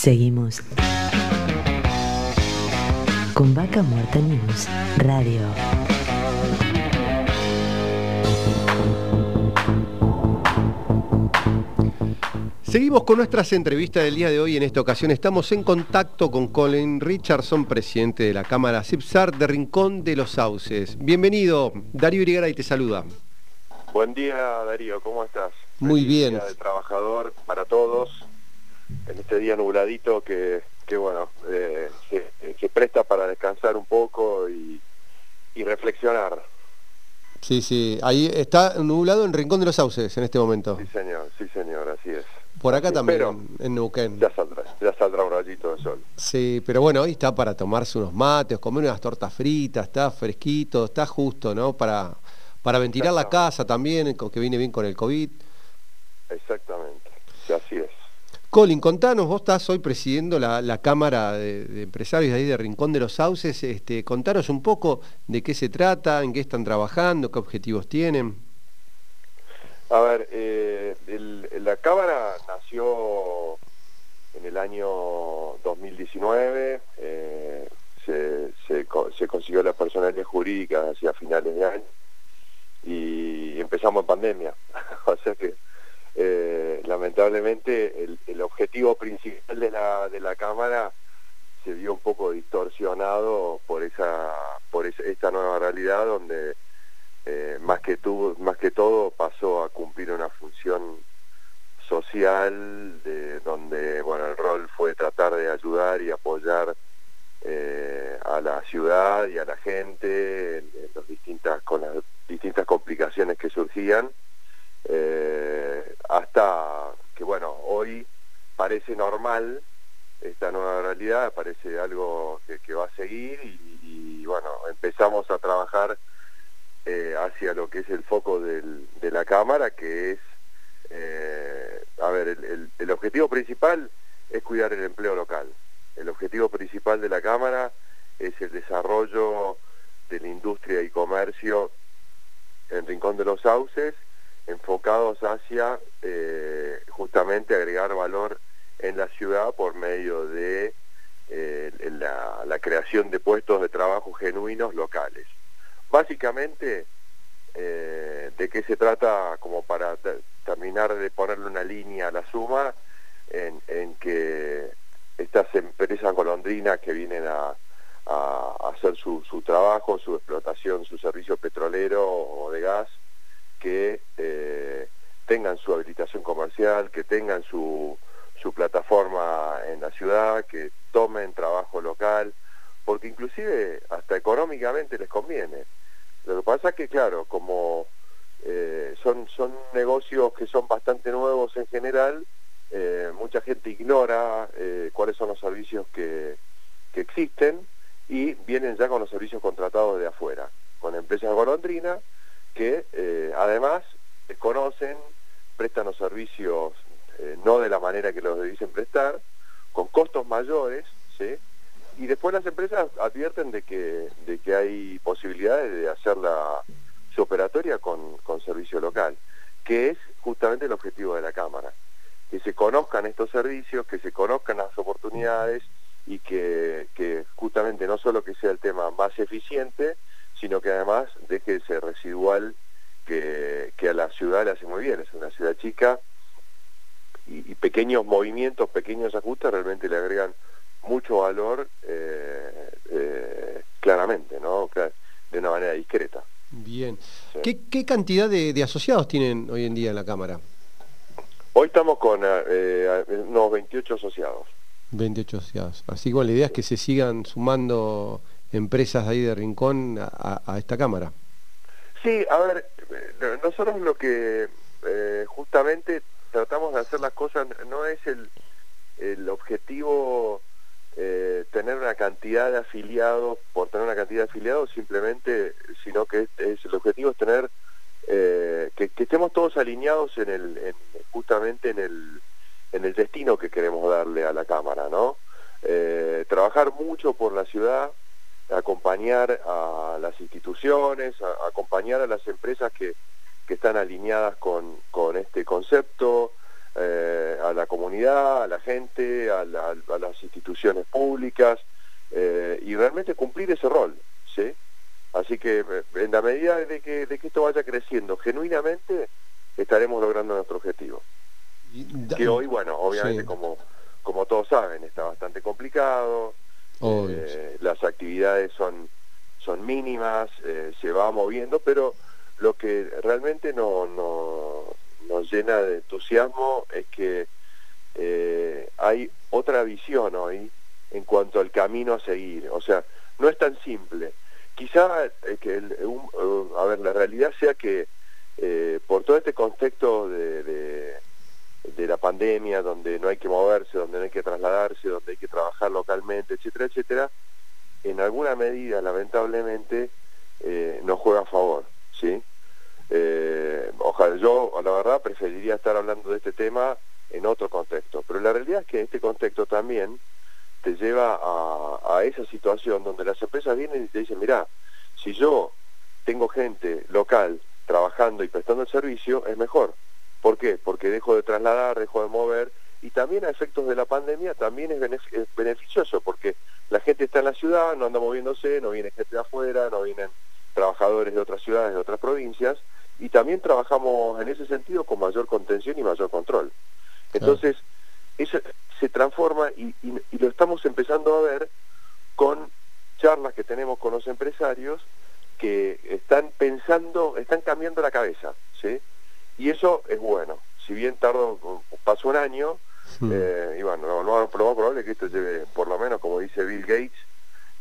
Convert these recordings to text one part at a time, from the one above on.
Seguimos con Vaca Muerta News Radio. Seguimos con nuestras entrevistas del día de hoy. En esta ocasión estamos en contacto con Colin Richardson, presidente de la Cámara CIPSAR de Rincón de los Sauces. Bienvenido, Darío y te saluda. Buen día, Darío, ¿cómo estás? Muy bien. Día de trabajador para todos, en este día nubladito que, bueno, eh, se, presta para descansar un poco y, y reflexionar. Sí, sí, ahí está nublado en Rincón de los Sauces en este momento. Sí, señor, sí, señor, así es. Por acá también, en Neuquén. Ya saldrá, ya saldrá un rayito de sol. Sí, pero bueno, hoy está para tomarse unos mates, comer unas tortas fritas, está fresquito, está justo, ¿no? Para, para ventilar la casa también, que viene bien con el COVID. Es. Colin, contanos, vos estás hoy presidiendo la, Cámara de, Empresarios de ahí de Rincón de los Sauces, este, contanos un poco de qué se trata, en qué están trabajando, qué objetivos tienen. A ver, eh, la Cámara nació en el año 2019, eh, se, consiguió la personalidad jurídica hacia finales de año y empezamos en pandemia. o sea que eh, lamentablemente el, objetivo principal de la, de la Cámara se vio un poco distorsionado por esa por esta nueva realidad donde eh, más, que más que todo pasó a cumplir una función social de donde bueno el rol fue tratar de ayudar y apoyar eh, a la ciudad y a la gente en, distintas con las distintas complicaciones que surgían hasta que bueno hoy parece normal esta nueva realidad parece algo que, va a seguir y bueno empezamos a trabajar eh, hacia lo que es el foco de la Cámara, que es, eh, a ver, el, objetivo principal es cuidar el empleo local. El objetivo principal de la Cámara es el desarrollo de la industria y comercio en Rincón de los Sauces, enfocados hacia eh, justamente agregar valor en la ciudad por medio de la creación de puestos de trabajo genuinos locales. Básicamente, eh, ¿de qué se trata como para terminar de ponerle una línea a la suma en, que estas empresas golondrinas que vienen a, hacer su, trabajo, su explotación, su servicio petrolero o de gas, que eh, tengan su habilitación comercial, que tengan su, su plataforma en la ciudad, que tomen trabajo local, porque inclusive hasta económicamente les conviene. Lo que pasa es que, claro, como eh, son, son negocios que son bastante nuevos en general, eh, mucha gente ignora cuáles son los servicios que, que, existen y vienen ya con los servicios contratados de afuera, con empresas golondrinas que además conocen, prestan los servicios no de la manera que los dicen prestar, con costos mayores, ¿sí? y después las empresas advierten de que, de que hay posibilidades de hacer la, su operatoria con, con servicio local, que es justamente el objetivo de la Cámara, que se conozcan estos servicios, que se conozcan las oportunidades y que justamente no solo que sea el tema más eficiente, sino que además deje de ser residual que, que a la ciudad le hace muy bien, es una ciudad chica y, y pequeños movimientos, pequeños ajustes realmente le agregan mucho valor eh, eh, claramente, ¿no? de una manera discreta. Bien. ¿Qué, cantidad de, asociados tienen hoy en día en la Cámara? Hoy estamos con eh, unos 28 asociados. 28 asociados. Así que la idea es que se sigan sumando empresas ahí de Rincón a, esta Cámara. Sí, a ver, nosotros lo que justamente tratamos de hacer las cosas no es el, el objetivo eh, tener una cantidad de afiliados por tener una cantidad de afiliados simplemente, sino que es, el objetivo es tener eh, que, estemos todos alineados en el, justamente en el, en el destino que queremos darle a la Cámara, ¿no? Eh, trabajar mucho por la ciudad, acompañar a las instituciones, acompañar a las empresas que, que están alineadas con, con este concepto, eh, a la comunidad, a la gente, a, las instituciones públicas eh, y realmente cumplir ese rol, ¿sí? Así que eh, en la medida de que, de que esto vaya creciendo genuinamente, estaremos logrando nuestro objetivo. Que hoy, bueno, obviamente como, como todos saben, está bastante complicado, las actividades son, son mínimas, se va moviendo, pero lo que realmente no, no, nos llena de entusiasmo es que eh, hay otra visión hoy en cuanto al camino a seguir. O sea, no es tan simple. Quizá eh, que a ver, la realidad sea que eh, por todo este contexto de, la pandemia, donde no hay que moverse, donde no hay que trasladarse, donde hay que trabajar localmente, etcétera, etcétera, en alguna medida, lamentablemente, nos juega a favor, ¿sí? Eh, ojalá, yo la verdad preferiría estar hablando de este tema en otro contexto, pero la realidad es que este contexto también te lleva a, esa situación donde las empresas vienen y te dicen, mira, si yo tengo gente local trabajando y prestando el servicio, es mejor. ¿Por qué? Porque dejo de trasladar, dejo de mover, y también a efectos de la pandemia también es, beneficioso, porque la gente está en la ciudad, no anda moviéndose, no viene gente de afuera, no vienen trabajadores de otras ciudades, de otras provincias, y también trabajamos en ese sentido con mayor contención y mayor control. Entonces, eso se transforma y, lo estamos empezando a ver con charlas que tenemos con los empresarios que están pensando, están cambiando la cabeza, ¿sí? Y eso es bueno. Si bien tardó, pasó un año, eh, y bueno, lo, lo, más probable es que esto lleve, por lo menos como dice Bill Gates,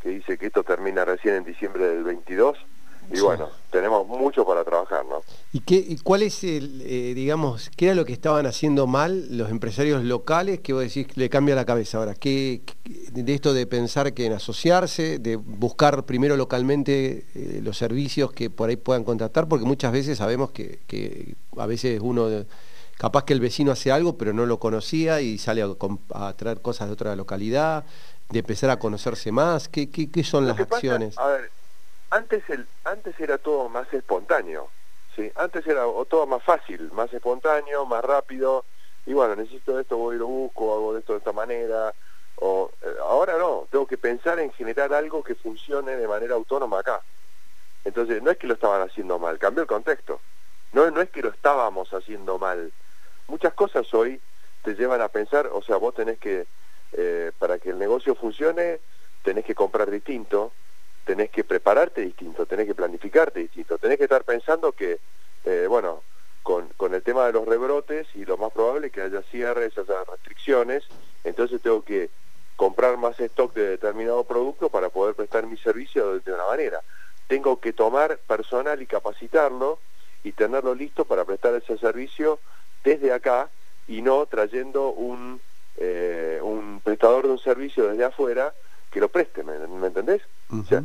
que dice que esto termina recién en diciembre del 22, y bueno, tenemos mucho para trabajar, ¿no? ¿Y qué, cuál es el, eh, digamos, qué era lo que estaban haciendo mal los empresarios locales que vos decís le cambia la cabeza ahora? ¿Qué, de esto de pensar que en asociarse, de buscar primero localmente eh, los servicios que por ahí puedan contratar? Porque muchas veces sabemos que, a veces uno, capaz que el vecino hace algo pero no lo conocía y sale a, traer cosas de otra localidad, de empezar a conocerse más. ¿Qué, qué, son las acciones? a ver, antes, el, antes era todo más espontáneo, ¿sí? Antes era todo más fácil, más espontáneo, más rápido, y bueno, necesito esto, voy y lo busco, hago esto de esta manera, o eh, ahora no, tengo que pensar en generar algo que funcione de manera autónoma acá. Entonces, no es que lo estaban haciendo mal, cambió el contexto. No, no es que lo estábamos haciendo mal. Muchas cosas hoy te llevan a pensar, o sea, vos tenés que, eh, para que el negocio funcione, tenés que comprar distinto, tenés que prepararte distinto, tenés que planificarte distinto, tenés que estar pensando que, eh, bueno, con, con, el tema de los rebrotes y lo más probable es que haya cierres, haya restricciones, entonces tengo que comprar más stock de determinado producto para poder prestar mi servicio de, una manera. Tengo que tomar personal y capacitarlo y tenerlo listo para prestar ese servicio desde acá y no trayendo un, eh, un prestador de un servicio desde afuera que lo preste, ¿me, entendés? o sea,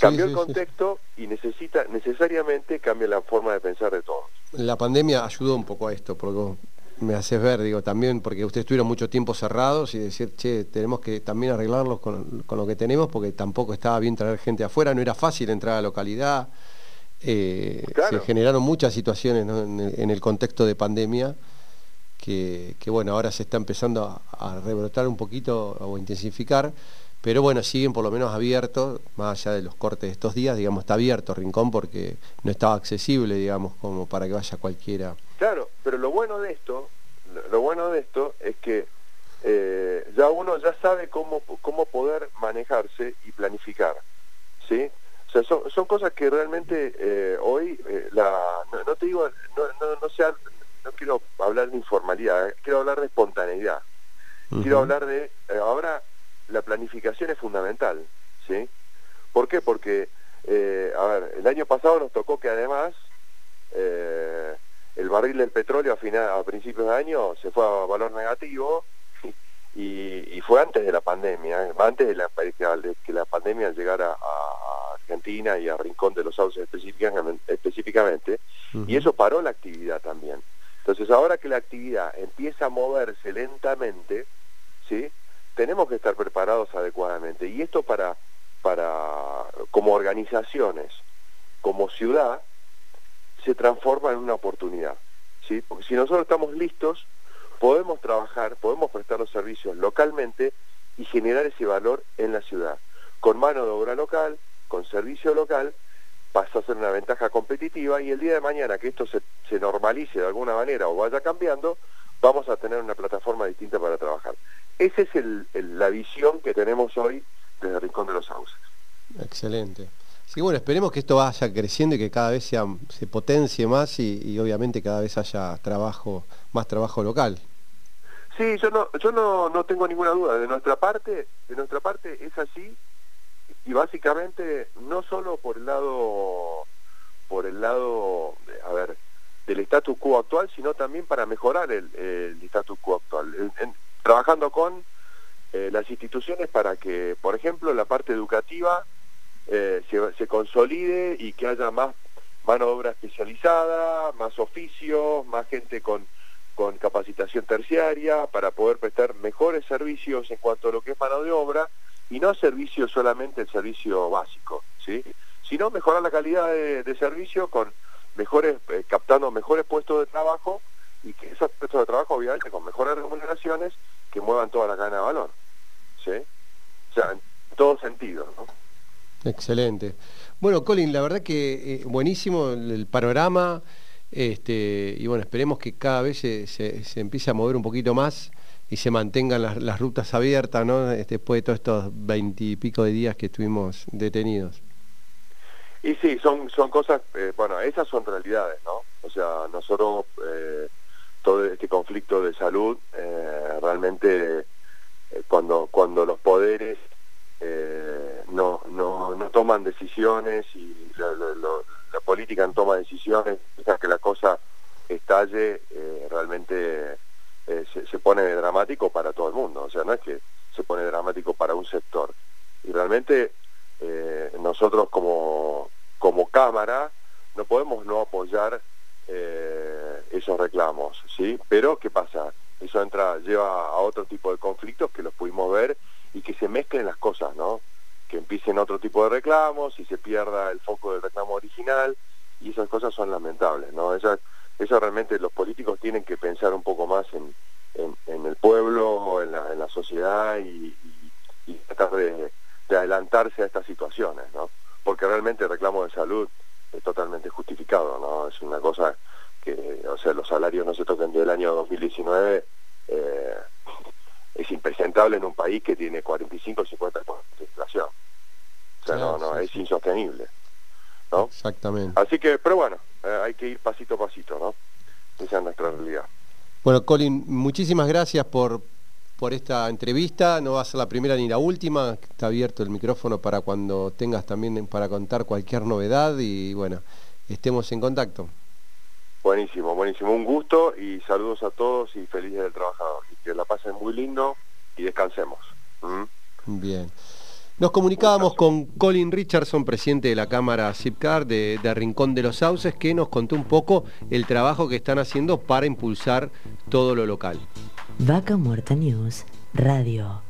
cambió el contexto y necesita necesariamente cambia la forma de pensar de todos. La pandemia ayudó un poco a esto, porque me haces ver, digo, también porque ustedes estuvieron mucho tiempo cerrados y decir, che, tenemos que también arreglarlos con, lo que tenemos, porque tampoco estaba bien traer gente afuera, no era fácil entrar a la localidad. Eh, se generaron muchas situaciones en, el, contexto de pandemia que, bueno, ahora se está empezando a, a rebrotar un poquito o intensificar pero bueno, siguen por lo menos abiertos, más allá de los cortes de estos días, digamos, está abierto Rincón porque no estaba accesible, digamos, como para que vaya cualquiera. Claro, pero lo bueno de esto, lo bueno de esto es que eh, ya uno ya sabe cómo, cómo poder manejarse y planificar, ¿sí? O sea, son, son cosas que realmente eh, hoy, eh, la, no, te digo, no, no, no, sea, no quiero hablar de informalidad, quiero hablar de espontaneidad. Quiero hablar de, ahora la planificación es fundamental, ¿sí? ¿Por qué? Porque, eh, a ver, el año pasado nos tocó que además eh, el barril del petróleo a, final, a principios de año se fue a valor negativo y, fue antes de la pandemia, antes de, la, que la pandemia llegara a Argentina y a Rincón de los Sauces específicamente, y eso paró la actividad también. Entonces ahora que la actividad empieza a moverse lentamente, ¿sí? Tenemos que estar preparados adecuadamente. Y esto para, para como organizaciones, como ciudad, se transforma en una oportunidad. ¿sí? Porque si nosotros estamos listos, podemos trabajar, podemos prestar los servicios localmente y generar ese valor en la ciudad. Con mano de obra local, con servicio local, pasa a ser una ventaja competitiva y el día de mañana que esto se, normalice de alguna manera o vaya cambiando, vamos a tener una plataforma distinta para trabajar. Esa es la visión que tenemos hoy desde Rincón de los Sauces. Excelente. Sí, bueno, esperemos que esto vaya creciendo y que cada vez se potencie más y, obviamente cada vez haya trabajo, más trabajo local. Sí, yo no, yo no, no tengo ninguna duda. De nuestra parte, de nuestra parte es así y básicamente no solo por el lado, por el lado, a ver, del status quo actual, sino también para mejorar el, el status quo actual. Trabajando con eh, las instituciones para que, por ejemplo, la parte educativa eh, se, consolide y que haya más mano de obra especializada, más oficios, más gente con, con capacitación terciaria para poder prestar mejores servicios en cuanto a lo que es mano de obra y no servicio solamente el servicio básico, ¿sí? sino mejorar la calidad de, servicio con mejores, eh, captando mejores puestos de trabajo y que esos puestos de trabajo obviamente con mejores remuneraciones que muevan toda la cadena de valor. ¿sí? O sea, en todo sentido. ¿no? Excelente. Bueno, Colin, la verdad que eh, buenísimo el, panorama. Este, y bueno, esperemos que cada vez se, se, empiece a mover un poquito más y se mantengan las, rutas abiertas, ¿no? Este, después de todos estos veintipico de días que estuvimos detenidos. Y sí, son, son cosas, eh, bueno, esas son realidades, ¿no? O sea, nosotros, eh, todo este conflicto de salud, realmente cuando, cuando los poderes no, no, no toman decisiones y la, política no toma decisiones, hasta que la cosa estalle, eh, realmente eh, se, pone dramático para todo el mundo. O sea, no es que se pone dramático para un sector. Y realmente eh, nosotros como, como Cámara no podemos no apoyar esos reclamos, ¿sí? Pero, ¿qué pasa? Eso entra, lleva a otro tipo de conflictos que los pudimos ver y que se mezclen las cosas, ¿no? que empiecen otro tipo de reclamos y se pierda el foco del reclamo original y esas cosas son lamentables, ¿no? Eso, eso realmente los políticos tienen que pensar un poco más en, en, el pueblo, en la, en la sociedad y, tratar de, adelantarse a estas situaciones, ¿no? Porque realmente el reclamo de salud es totalmente justificado, ¿no? Es una cosa que, o sea, los salarios no se toquen desde el año 2019, eh, es impresentable en un país que tiene 45 o 50% de inflación. O sea, no, no, es insostenible. ¿no? Exactamente. Así que, pero bueno, eh, hay que ir pasito a pasito, ¿no? Esa es nuestra realidad. Bueno, Colin, muchísimas gracias por, por esta entrevista. No va a ser la primera ni la última. Está abierto el micrófono para cuando tengas también para contar cualquier novedad y bueno, estemos en contacto. Buenísimo, buenísimo. Un gusto y saludos a todos y felices del trabajador. Y que la pasen muy lindo y descansemos. ¿Mm? Bien. Nos comunicábamos con Colin Richardson, presidente de la Cámara CIPCAR de, de, Rincón de los Sauces, que nos contó un poco el trabajo que están haciendo para impulsar todo lo local. Vaca Muerta News Radio.